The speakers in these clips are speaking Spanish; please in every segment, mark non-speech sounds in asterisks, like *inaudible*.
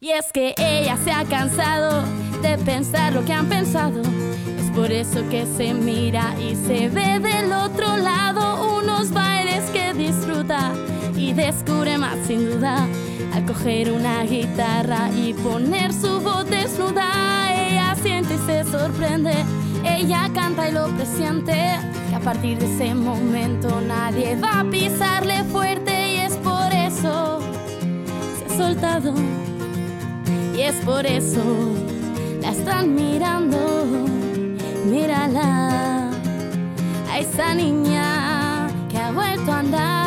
Y es que ella se ha cansado de pensar lo que han pensado. Es por eso que se mira y se ve del otro lado unos bailes que disfruta y descubre más sin duda al coger una guitarra y poner su voz desnuda. Ella siente y se sorprende, ella canta y lo presiente. Que a partir de ese momento nadie va a pisarle fuerte y es por eso se ha soltado. Y es por eso la están mirando. Mírala a esa niña que ha vuelto a andar.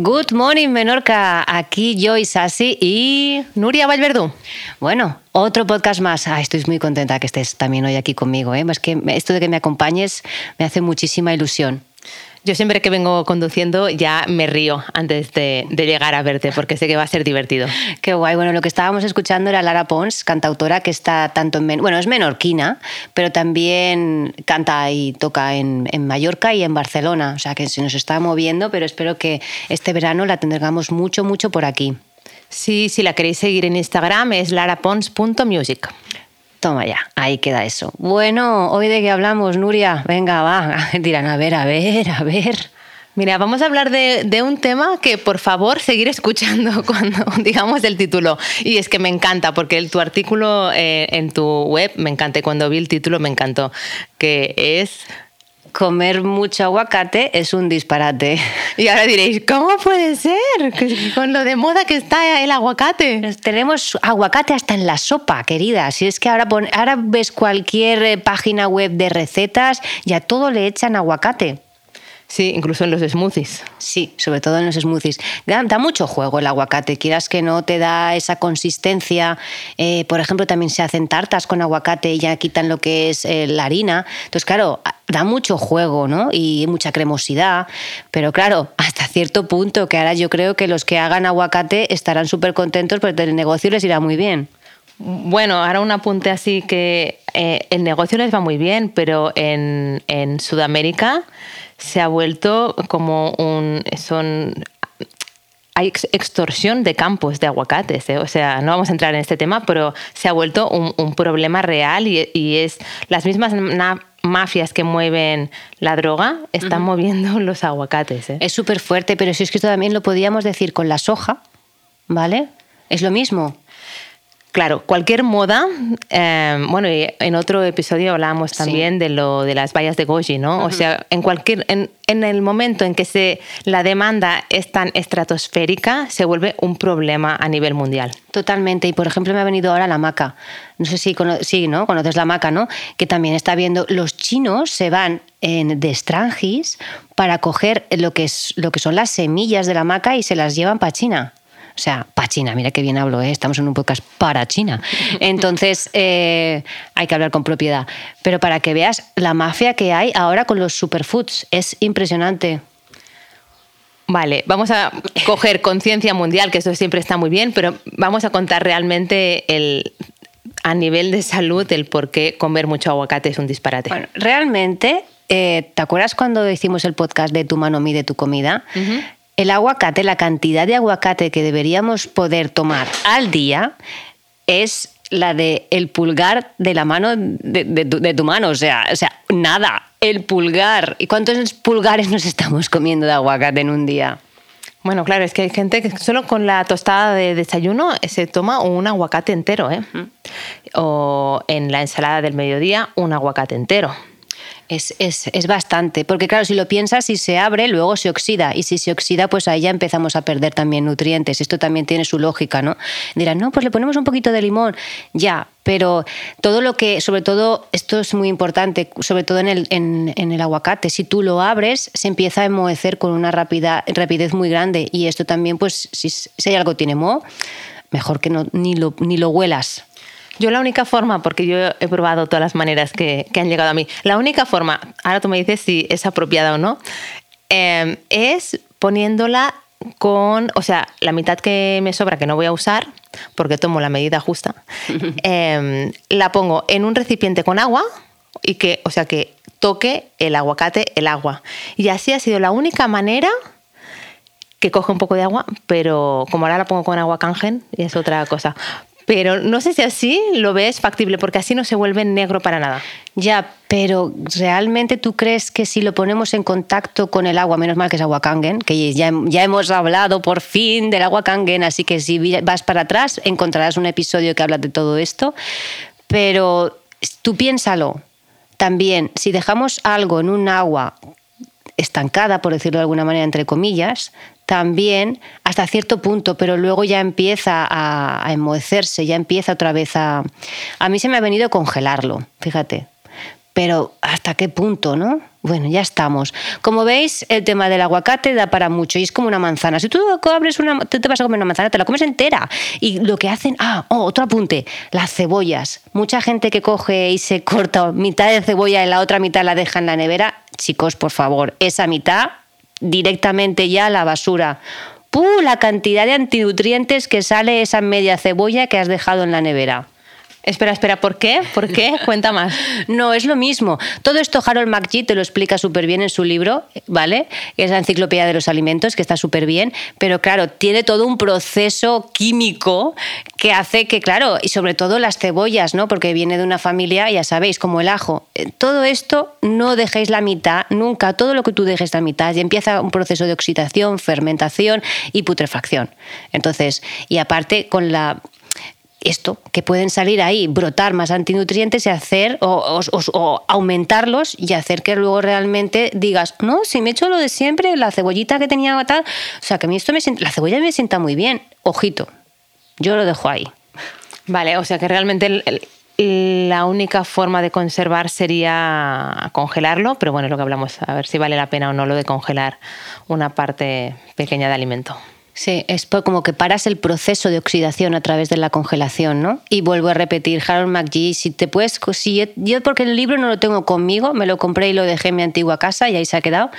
Good morning, Menorca. Aquí Joy Sassi y Nuria Valverdú. Bueno, otro podcast más. Ah, estoy muy contenta que estés también hoy aquí conmigo. ¿eh? Es que esto de que me acompañes me hace muchísima ilusión. Yo siempre que vengo conduciendo ya me río antes de, de, llegar a verte porque sé que va a ser divertido. *laughs* Qué guay. Bueno, lo que estábamos escuchando era Lara Pons, cantautora que está tanto en... Bueno, es menorquina, pero también canta y toca en, en, Mallorca y en Barcelona. O sea, que se nos está moviendo, pero espero que este verano la tengamos mucho, mucho por aquí. Sí, si la queréis seguir en Instagram es larapons.music. Toma ya, ahí queda eso. Bueno, hoy de qué hablamos, Nuria. Venga, va. *laughs* Dirán, a ver, a ver, a ver. Mira, vamos a hablar de, de, un tema que por favor seguir escuchando *laughs* cuando digamos el título. Y es que me encanta, porque el, tu artículo eh, en tu web me encanta. Cuando vi el título me encantó, que es comer mucho aguacate es un disparate. Y ahora diréis, ¿cómo puede ser? Con lo de moda que está el aguacate. Tenemos aguacate hasta en la sopa, querida. Si es que ahora, ahora ves cualquier eh, página web de recetas, ya todo le echan aguacate. Sí, incluso en los smoothies. Sí, sobre todo en los smoothies. Da, mucho juego el aguacate, quieras que no, te da esa consistencia. Eh, por ejemplo, también se hacen tartas con aguacate y ya quitan lo que es eh, la harina. Entonces, claro, da mucho juego, ¿no? Y mucha cremosidad. Pero claro, *laughs* hasta cierto punto, que ahora yo creo que los que hagan aguacate estarán súper contentos porque el negocio les irá muy bien. Bueno, ahora un apunte así que eh, el negocio les va muy bien, pero en, en Sudamérica se ha vuelto como un... Son, hay extorsión de campos de aguacates. ¿eh? O sea, no vamos a entrar en este tema, pero se ha vuelto un, un problema real y, y, es las mismas mafias que mueven la droga están uh -huh. moviendo *laughs* los aguacates. ¿eh? Es súper fuerte, pero si es que esto también lo podríamos decir con la soja, ¿vale? Es lo mismo. Claro, cualquier moda, eh, bueno, en otro episodio hablábamos también sí. de lo de las vallas de goji, ¿no? Uh -huh. O sea, en cualquier, en, en, el momento en que se, la demanda es tan estratosférica, se vuelve un problema a nivel mundial. Totalmente. Y por ejemplo, me ha venido ahora la maca. No sé si sí, ¿no? conoces la maca, ¿no? Que también está viendo. Los chinos se van en, de Strangis para coger lo que, es, lo que son las semillas de la maca y se las llevan para China. O sea, para China, mira qué bien hablo, ¿eh? estamos en un podcast para China. Entonces, *laughs* eh, hay que hablar con propiedad. Pero para que veas la mafia que hay ahora con los superfoods, es impresionante. Vale, vamos a coger conciencia mundial, que eso siempre está muy bien, pero vamos a contar realmente el, a nivel de salud el por qué comer mucho aguacate es un disparate. Bueno, realmente, eh, ¿te acuerdas cuando hicimos el podcast de Tu mano mide tu comida? Uh -huh el aguacate, la cantidad de aguacate que deberíamos poder tomar al día es la de el pulgar de la mano de, de, de tu mano, o sea, o sea, nada, el pulgar. ¿Y cuántos pulgares nos estamos comiendo de aguacate en un día? Bueno, claro, es que hay gente que solo con la tostada de desayuno se toma un aguacate entero, ¿eh? O en la ensalada del mediodía, un aguacate entero. Es, es, es, bastante, porque claro, si lo piensas, si se abre, luego se oxida, y si se oxida, pues ahí ya empezamos a perder también nutrientes. Esto también tiene su lógica, ¿no? Dirán, no, pues le ponemos un poquito de limón, ya, pero todo lo que, sobre todo, esto es muy importante, sobre todo en el, en, el aguacate, si tú lo abres, se empieza a enmohecer con una rapida, rapidez muy grande, y esto también, pues, si, si hay algo que tiene moho, mejor que no, ni, lo, ni lo huelas, yo la única forma, porque yo he probado todas las maneras que, que, han llegado a mí, la única forma, ahora tú me dices si es apropiada o no, eh, es poniéndola con, o sea, la mitad que me sobra, que no voy a usar, porque tomo la medida justa, *laughs* eh, la pongo en un recipiente con agua y que, o sea, que toque el aguacate el agua. Y así ha sido la única manera que coge un poco de agua, pero como ahora la pongo con agua cangen, es otra cosa. Pero no sé si así lo ves factible, porque así no se vuelve negro para nada. Ya, pero ¿realmente tú crees que si lo ponemos en contacto con el agua, menos mal que es agua kangen, que ya, ya hemos hablado por fin del agua kangen, así que si vas para atrás encontrarás un episodio que habla de todo esto, pero tú piénsalo, también si dejamos algo en un agua estancada, por decirlo de alguna manera, entre comillas, también hasta cierto punto, pero luego ya empieza a, a enmohecerse, ya empieza otra vez a... A mí se me ha venido congelarlo, fíjate. Pero ¿hasta qué punto, no? Bueno, ya estamos. Como veis, el tema del aguacate da para mucho y es como una manzana. Si tú abres una, te vas a comer una manzana, te la comes entera. Y lo que hacen, ah, oh, otro apunte, las cebollas. Mucha gente que coge y se corta mitad de cebolla y la otra mitad la deja en la nevera. Chicos, por favor, esa mitad directamente ya a la basura. ¡Puh! La cantidad de antinutrientes que sale esa media cebolla que has dejado en la nevera. Espera, espera, ¿por qué? ¿Por qué? *laughs* Cuenta más. No, es lo mismo. Todo esto Harold McGee te lo explica súper bien en su libro, ¿vale? Es la enciclopedia de los alimentos, que está súper bien, pero claro, tiene todo un proceso químico que hace que, claro, y sobre todo las cebollas, ¿no? Porque viene de una familia, ya sabéis, como el ajo. Eh, todo esto no dejéis la mitad, nunca, todo lo que tú dejes la mitad, y empieza un proceso de oxidación, fermentación y putrefacción. Entonces, y aparte con la esto, que pueden salir ahí, brotar más antinutrientes y hacer, o, aumentarlos y hacer que luego realmente digas, no, si me he hecho lo de siempre, la cebollita que tenía tal, o sea, que a mí esto me sienta, la cebolla me sienta muy bien, ojito, yo lo dejo ahí. Vale, o sea que realmente la única forma de conservar sería congelarlo, pero bueno, es lo que hablamos, a ver si vale la pena o no lo de congelar una parte pequeña de alimento. Sí, es como que paras el proceso de oxidación a través de la congelación, ¿no? Y vuelvo a repetir, Harold McGee, si te puedes, si yo, porque el libro no lo tengo conmigo, me lo compré y lo dejé en mi antigua casa y ahí se ha quedado,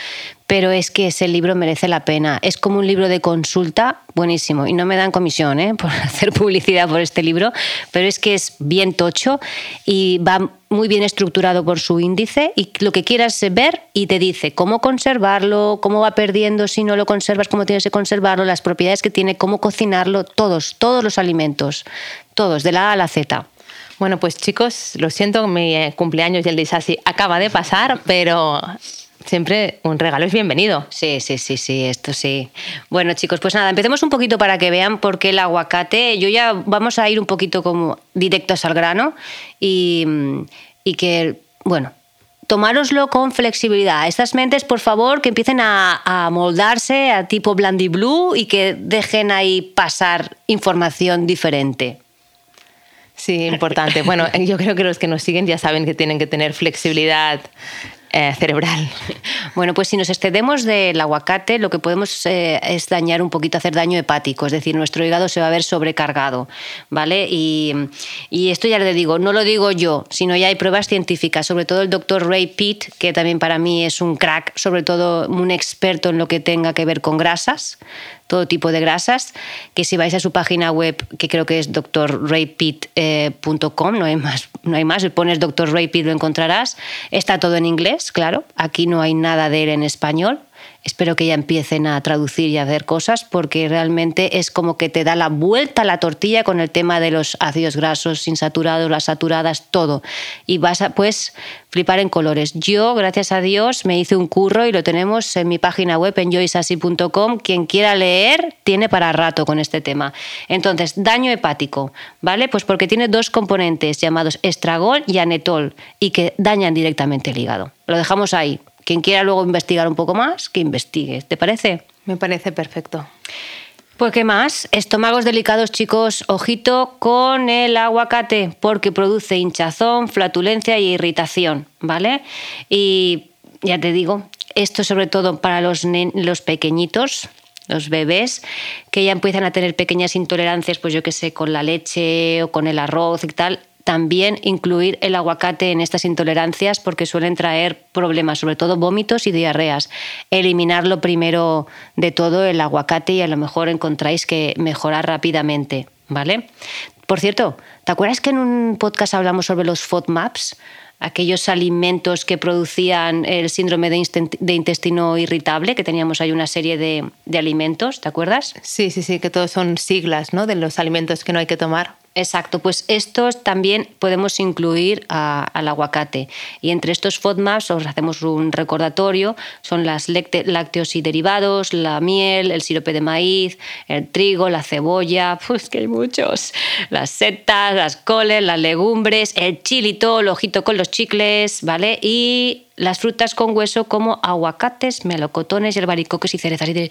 pero es que ese libro merece la pena. Es como un libro de consulta buenísimo. Y no me dan comisión ¿eh? *laughs* por hacer publicidad por este libro, pero es que es bien tocho y va muy bien estructurado por su índice y lo que quieras ver y te dice cómo conservarlo, cómo va perdiendo si no lo conservas, cómo tienes que conservarlo, las propiedades que tiene, cómo cocinarlo, todos, todos los alimentos, todos, de la A a la Z. Bueno, pues chicos, lo siento, mi cumpleaños y el acaba de pasar, pero Siempre un regalo es bienvenido. Sí, sí, sí, sí, esto sí. Bueno, chicos, pues nada, empecemos un poquito para que vean por qué el aguacate. Yo ya vamos a ir un poquito como directos al grano y, que, bueno, tomároslo con flexibilidad. Estas mentes, por favor, que empiecen a, a moldarse a tipo Blandy Blue y que dejen ahí pasar información diferente. Sí, importante. Bueno, *laughs* yo creo que los que nos siguen ya saben que tienen que tener flexibilidad eh, cerebral. *laughs* Bueno, pues si nos excedemos del aguacate, lo que podemos eh, es dañar un poquito, hacer daño hepático, es decir, nuestro hígado se va a ver sobrecargado, ¿vale? Y, y esto ya le digo, no lo digo yo, sino ya hay pruebas científicas, sobre todo el doctor Ray Pitt, que también para mí es un crack, sobre todo un experto en lo que tenga que ver con grasas, todo tipo de grasas, que si vais a su página web, que creo que es drraypitt.com, no hay más, no hay más, pones Dr. Lo encontrarás, está todo en inglés, claro, aquí no hay nada de él en español, espero que ya empiecen a traducir y a hacer cosas porque realmente es como que te da la vuelta a la tortilla con el tema de los ácidos grasos insaturados, las saturadas, todo. Y vas a pues flipar en colores. Yo, gracias a Dios, me hice un curro y lo tenemos en mi página web en joysasi.com. Quien quiera leer tiene para rato con este tema. Entonces, daño hepático, ¿vale? Pues porque tiene dos componentes llamados estragol y anetol y que dañan directamente el hígado. Lo dejamos ahí. Quien quiera luego investigar un poco más, que investigue. ¿Te parece? Me parece perfecto. Pues qué más, estómagos delicados chicos, ojito con el aguacate porque produce hinchazón, flatulencia y irritación, ¿vale? Y ya te digo, esto sobre todo para los, los pequeñitos, los bebés, que ya empiezan a tener pequeñas intolerancias, pues yo qué sé, con la leche o con el arroz y tal, también incluir el aguacate en estas intolerancias porque suelen traer problemas, sobre todo vómitos y diarreas. Eliminarlo primero de todo el aguacate y a lo mejor encontráis que mejorar rápidamente, ¿vale? Por cierto, ¿te acuerdas que en un podcast hablamos sobre los FODMAPs? aquellos alimentos que producían el síndrome de, intestino irritable, que teníamos ahí una serie de, de, alimentos, ¿te acuerdas? Sí, sí, sí, que todos son siglas ¿no? de los alimentos que no hay que tomar. Exacto, pues estos también podemos incluir al aguacate. Y entre estos FODMAPs os hacemos un recordatorio, son las lácteos y derivados, la miel, el sirope de maíz, el trigo, la cebolla, *laughs* pues que hay muchos, las setas, las coles, las legumbres, el chilito, el ojito con los chicles, ¿vale? Y las frutas con hueso como aguacates, melocotones, yerbaricoques y cerezas. Y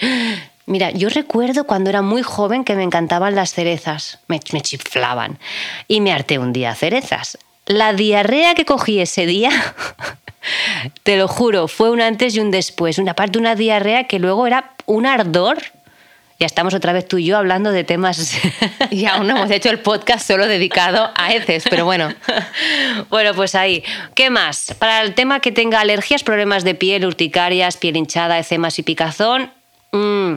Mira, yo recuerdo cuando era muy joven que me encantaban las cerezas, me, chiflaban y me harté un día cerezas. La diarrea que cogí ese día, *laughs* te lo juro, fue un antes y un después. Una parte de una diarrea que luego era un ardor. Ya estamos otra vez tú y yo hablando de temas. *laughs* Y aún no hemos hecho el podcast solo dedicado a heces, pero bueno. *laughs* Bueno, pues ahí. ¿Qué más? Para el tema que tenga alergias, problemas de piel, urticarias, piel hinchada, ecemas y picazón, mmm,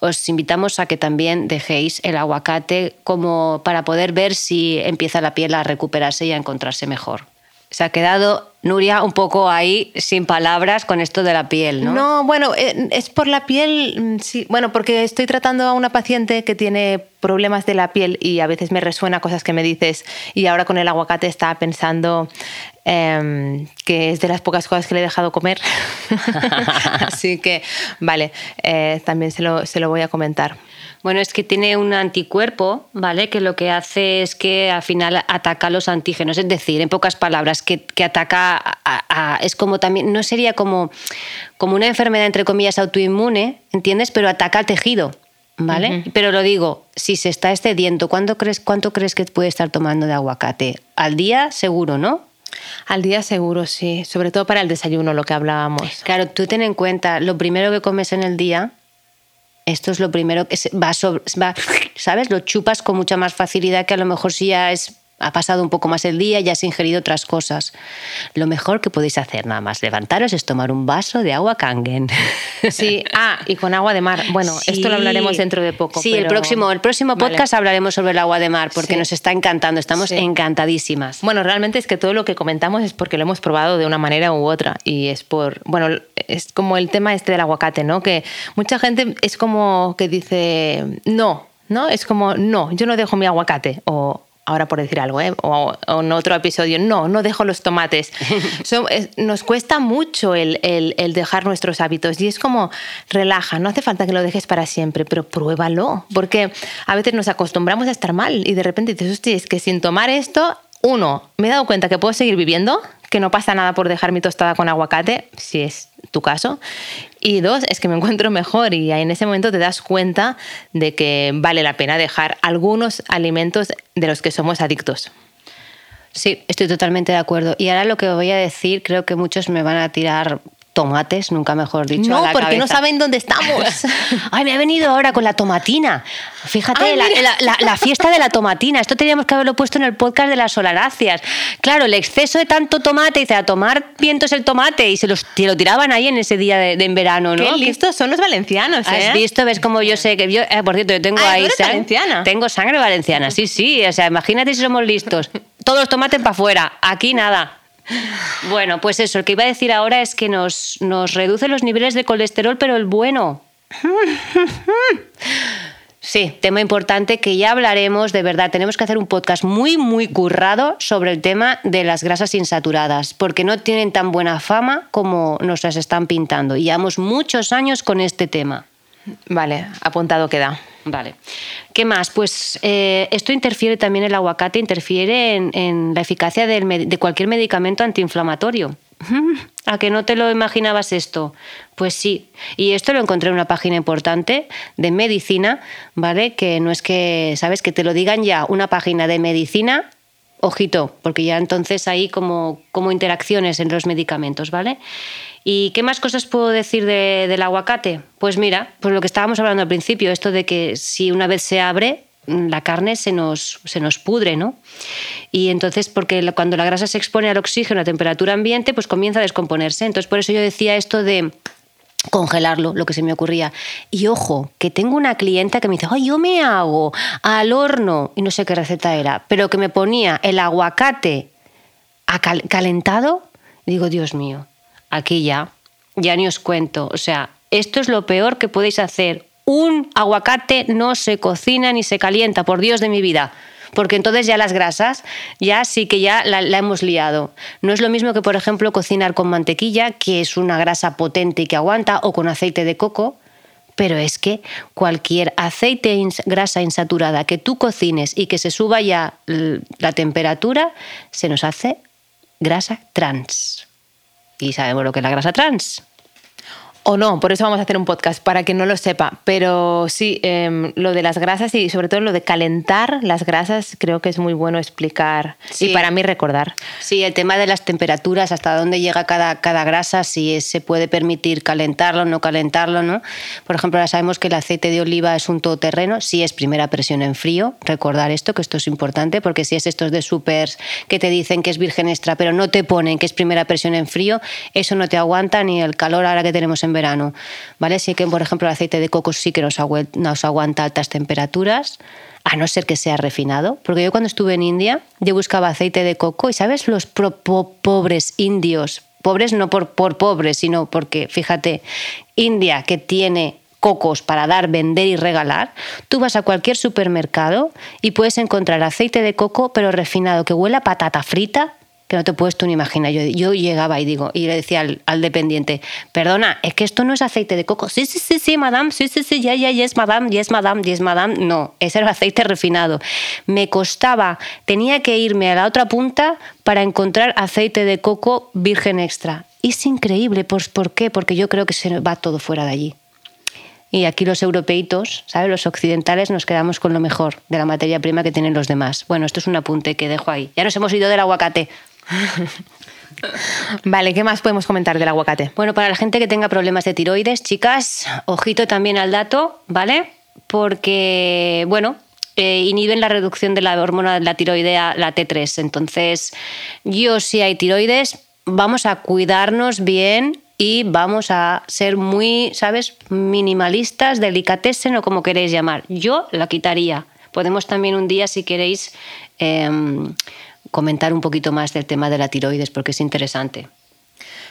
os invitamos a que también dejéis el aguacate como para poder ver si empieza la piel a recuperarse y a encontrarse mejor. Se ha quedado Nuria un poco ahí sin palabras con esto de la piel, ¿no? No, bueno, eh, es por la piel, mm, sí, bueno, porque estoy tratando a una paciente que tiene problemas de la piel y a veces me resuena cosas que me dices y ahora con el aguacate estaba pensando em, que es de las pocas cosas que le he dejado comer. *laughs* Así que, vale, eh, también se lo, se lo voy a comentar. Bueno, es que tiene un anticuerpo, ¿vale? Que lo que hace es que al final ataca los antígenos, es decir, en pocas palabras, que, ataca, a, es como también, no sería como, como una enfermedad entre comillas autoinmune, ¿entiendes? Pero ataca al tejido. ¿Vale? Pero lo digo, si se está excediendo, ¿cuánto crees, ¿cuánto crees que puede estar tomando de aguacate? Al día seguro, ¿no? Al día seguro, sí. Sobre todo para el desayuno, lo que hablábamos. Claro, tú ten en cuenta, lo primero que comes en el día, esto es lo primero que va, sobre, va, ¿sabes? Lo chupas con mucha más facilidad que a lo mejor si ya es ha pasado un poco más el día y has ingerido otras cosas. Lo mejor que podéis hacer nada más levantaros es tomar un vaso de agua Kangen. *laughs* Sí, ah, y con agua de mar. Bueno, esto lo hablaremos dentro de poco. Sí, el próximo, el próximo podcast hablaremos sobre el agua de mar porque nos está encantando, estamos encantadísimas. Bueno, realmente es que todo lo que comentamos es porque lo hemos probado de una manera u otra y es por, bueno, es como el tema este del aguacate, ¿no? Que mucha gente es como que dice, no, ¿no? Es como, no, yo no dejo mi aguacate o ahora por decir algo, ¿eh? o, en otro episodio, no, no dejo los tomates. *laughs* nos cuesta mucho el, el, dejar nuestros hábitos y es como relaja, no hace falta que lo dejes para siempre, pero pruébalo, porque a veces nos acostumbramos a estar mal y de repente dices, hostia, es que sin tomar esto, uno, me he dado cuenta que puedo seguir viviendo, que no pasa nada por dejar mi tostada con aguacate, si es tu caso. Y dos, es que me encuentro mejor y en ese momento te das cuenta de que vale la pena dejar algunos alimentos de los que somos adictos. Sí, estoy totalmente de acuerdo. Y ahora lo que voy a decir, creo que muchos me van a tirar tomates, nunca mejor dicho. No, porque no saben dónde estamos. *laughs* Ay, me ha venido ahora con la tomatina. Fíjate, la, fiesta de la tomatina. Esto teníamos que haberlo puesto en el podcast de las solaracias. Claro, el exceso de tanto tomate, dice, a tomar vientos el tomate, y se, los, lo tiraban ahí en ese día de, en verano, ¿no? Qué listos son los valencianos, ¿eh? ¿Has visto? ¿Ves cómo yo sé que yo, eh, por cierto, yo tengo ahí. valenciana? Tengo sangre valenciana, sí, sí. O sea, imagínate si somos listos. Todos los tomates para afuera. Aquí nada. Bueno, pues eso, lo que iba a decir ahora es que nos, nos reduce los niveles de colesterol, pero el bueno. Sí, tema importante que ya hablaremos, de verdad, tenemos que hacer un podcast muy, muy currado sobre el tema de las grasas insaturadas, porque no tienen tan buena fama como nos las están pintando. Y llevamos muchos años con este tema. Vale, apuntado queda. Vale. ¿Qué más? Pues eh, esto interfiere también, el aguacate interfiere en, la eficacia de cualquier medicamento antiinflamatorio. *laughs* ¿A que no te lo imaginabas esto? Pues sí. Y esto lo encontré en una página importante de medicina, ¿vale? Que no es que, ¿sabes? Que te lo digan ya, una página de medicina, ojito, porque ya entonces hay como, como interacciones en los medicamentos, ¿vale? ¿Y qué más cosas puedo decir del aguacate? Pues mira, pues lo que estábamos hablando al principio, esto de que si una vez se abre, la carne se nos, se nos pudre, ¿no? Y entonces, porque cuando la grasa se expone al oxígeno a temperatura ambiente, pues comienza a descomponerse. Entonces, por eso yo decía esto de congelarlo, lo que se me ocurría. Y ojo, que tengo una clienta que me dice, ay, yo me hago al horno, y no sé qué receta era, pero que me ponía el aguacate calentado, digo, Dios mío, aquí ya, ya ni os cuento. O sea, esto es lo peor que podéis hacer. Un aguacate no se cocina ni se calienta, por Dios de mi vida porque entonces ya las grasas, ya sí que ya la, hemos liado. No es lo mismo que, por ejemplo, cocinar con mantequilla, que es una grasa potente y que aguanta, o con aceite de coco, pero es que cualquier aceite, grasa insaturada que tú cocines y que se suba ya la temperatura, se nos hace grasa trans. Y sabemos lo que es la grasa trans. O no, por eso vamos a hacer un podcast, para que no lo sepa. Pero sí, em, lo de las grasas y sobre todo lo de calentar las grasas, creo que es muy bueno explicar y para mí recordar. Sí, el tema de las temperaturas, hasta dónde llega cada, cada grasa, si se puede permitir calentarlo o no calentarlo, ¿no? Por ejemplo, ahora sabemos que el aceite de oliva es un todoterreno, si es primera presión en frío, recordar esto, que esto es importante, porque si es estos de supers que te dicen que es virgen extra, pero no te ponen que es primera presión en frío, eso no te aguanta ni el calor ahora que tenemos en verano. ¿vale? Sí que, por ejemplo, el aceite de coco sí que nos, nos aguanta altas temperaturas, a no ser que sea refinado. Porque yo cuando estuve en India, yo buscaba aceite de coco y, ¿sabes? Los pobres indios, pobres no por, pobres, sino porque, fíjate, India que tiene cocos para dar, vender y regalar, tú vas a cualquier supermercado y puedes encontrar aceite de coco, pero refinado, que huele a patata frita, que no te puedes tú ni imaginar. Yo, yo llegaba y digo, y le decía al, dependiente, perdona, es que esto no es aceite de coco. Sí, sí, sí, sí, madame, sí, sí, sí, ya, ya, yes, madame, yes, madame, yes, madame. No, ese era aceite refinado. Me costaba, tenía que irme a la otra punta para encontrar aceite de coco virgen extra. Es increíble, pues, ¿por qué? Porque yo creo que se va todo fuera de allí. Y aquí los europeitos, ¿sabes? Los occidentales nos quedamos con lo mejor de la materia prima que tienen los demás. Bueno, esto es un apunte que dejo ahí. Ya nos hemos ido del aguacate. Vale, ¿qué más podemos comentar del aguacate? Bueno, para la gente que tenga problemas de tiroides, chicas, ojito también al dato, ¿vale? Porque, bueno, eh, inhiben la reducción de la hormona de la tiroidea, la T3. Entonces, yo si hay tiroides, vamos a cuidarnos bien y vamos a ser muy, ¿sabes?, minimalistas, delicatessen o como queréis llamar. Yo la quitaría. Podemos también un día, si queréis, em, comentar un poquito más del tema de la tiroides porque es interesante.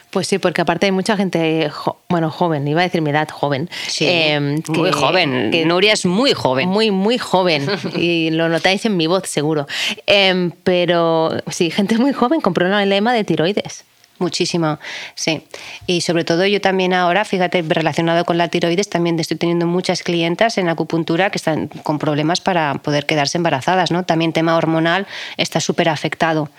Pues sí, porque aparte hay mucha gente, bueno, joven, iba a decir mi edad, joven. Sí, em, muy joven. Que, Nuria es muy joven. Muy, muy joven. *laughs* y lo notáis en mi voz, seguro. Em, pero sí, gente muy joven con problema de tiroides. Muchísimo, sí. Y sobre todo yo también ahora, fíjate, relacionado con la tiroides, también estoy teniendo muchas clientas en acupuntura que están con problemas para poder quedarse embarazadas, ¿no? También tema hormonal está súper afectado.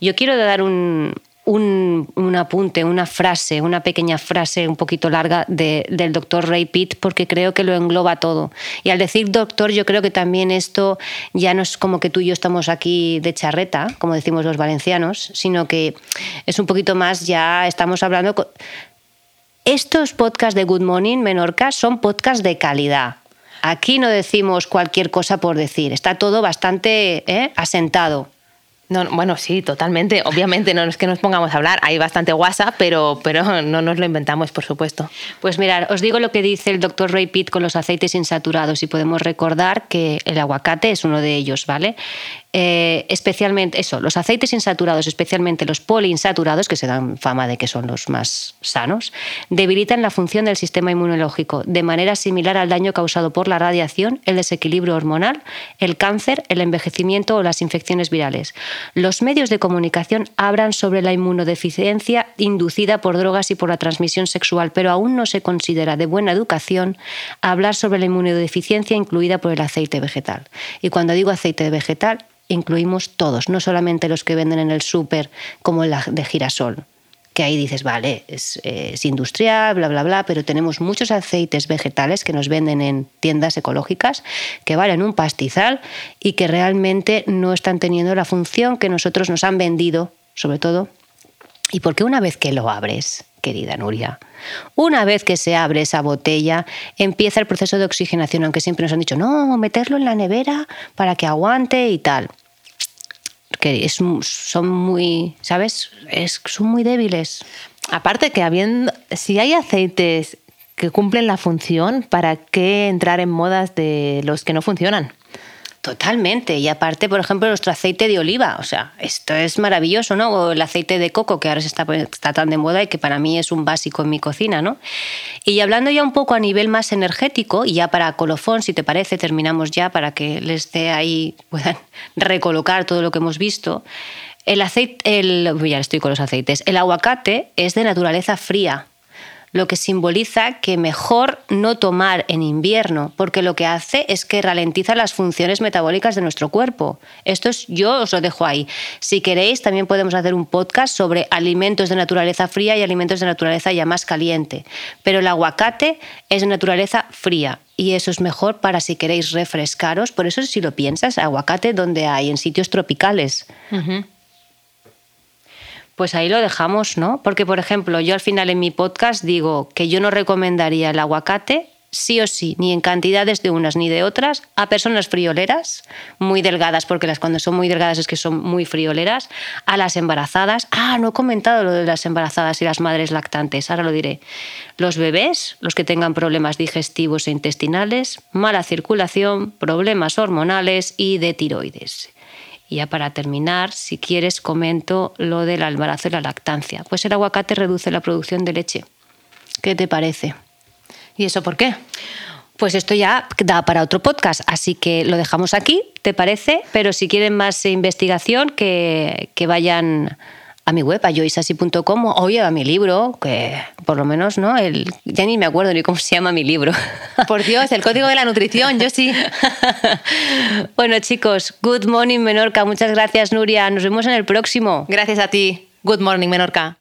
Yo quiero dar un, un, apunte, una frase, una pequeña frase un poquito larga del doctor Ray Pitt, porque creo que lo engloba todo. Y al decir doctor, yo creo que también esto ya no es como que tú y yo estamos aquí de charreta, como decimos los valencianos, sino que es un poquito más, ya estamos hablando... Estos podcasts de Good Morning Menorca son podcasts de calidad. Aquí no decimos cualquier cosa por decir, está todo bastante ¿eh? asentado. No, bueno, sí, totalmente. Obviamente no es que nos pongamos a hablar, hay bastante WhatsApp, pero, pero no nos lo inventamos, por supuesto. Pues mirad, os digo lo que dice el doctor Ray Pitt con los aceites insaturados y podemos recordar que el aguacate es uno de ellos, ¿vale? Eh, especialmente eso, los aceites insaturados, especialmente los poliinsaturados, que se dan fama de que son los más sanos, debilitan la función del sistema inmunológico de manera similar al daño causado por la radiación, el desequilibrio hormonal, el cáncer, el envejecimiento o las infecciones virales. Los medios de comunicación hablan sobre la inmunodeficiencia inducida por drogas y por la transmisión sexual, pero aún no se considera de buena educación hablar sobre la inmunodeficiencia incluida por el aceite vegetal. Y cuando digo aceite vegetal, incluimos todos, no solamente los que venden en el súper como la de girasol, que ahí dices, vale, es, industrial, bla, bla, bla, pero tenemos muchos aceites vegetales que nos venden en tiendas ecológicas que valen un pastizal y que realmente no están teniendo la función que nosotros nos han vendido, sobre todo, y porque una vez que lo abres, querida Nuria, una vez que se abre esa botella, empieza el proceso de oxigenación, aunque siempre nos han dicho, no, meterlo en la nevera para que aguante y tal. Que es, son muy, ¿sabes? Es, son muy débiles. Aparte que habiendo, si hay aceites que cumplen la función, ¿para qué entrar en modas de los que no funcionan? Totalmente. Y aparte, por ejemplo, nuestro aceite de oliva. O sea, esto es maravilloso, ¿no? O el aceite de coco, que ahora está, está tan de moda y que para mí es un básico en mi cocina, ¿no? Y hablando ya un poco a nivel más energético, y ya para colofón, si te parece, terminamos ya para que les dé ahí, puedan *laughs* recolocar todo lo que hemos visto. El aceite, el, ya estoy con los aceites. El aguacate es de naturaleza fría lo que simboliza que mejor no tomar en invierno, porque lo que hace es que ralentiza las funciones metabólicas de nuestro cuerpo. Esto es, yo os lo dejo ahí. Si queréis, también podemos hacer un podcast sobre alimentos de naturaleza fría y alimentos de naturaleza ya más caliente. Pero el aguacate es de naturaleza fría y eso es mejor para si queréis refrescaros. Por eso, si lo piensas, aguacate donde hay, en sitios tropicales pues ahí lo dejamos, ¿no? Porque, por ejemplo, yo al final en mi podcast digo que yo no recomendaría el aguacate sí o sí, ni en cantidades de unas ni de otras, a personas frioleras, muy delgadas, porque las cuando son muy delgadas es que son muy frioleras, a las embarazadas. Ah, no he comentado lo de las embarazadas y las madres lactantes, ahora lo diré. Los bebés, los que tengan problemas digestivos e intestinales, mala circulación, problemas hormonales y de tiroides. Y ya para terminar, si quieres, comento lo del embarazo y la lactancia. Pues el aguacate reduce la producción de leche. ¿Qué te parece? ¿Y eso por qué? Pues esto ya da para otro podcast, así que lo dejamos aquí, ¿te parece? Pero si quieren más investigación, que, que vayan a mi web, a joisasi.com, o oye, a mi libro, que por lo menos, ¿no? El, ya ni me acuerdo ni cómo se llama mi libro. *laughs* Por Dios, el código de la nutrición, yo sí. *laughs* bueno, chicos, good morning, Menorca. Muchas gracias, Nuria. Nos vemos en el próximo. Gracias a ti. Good morning, Menorca.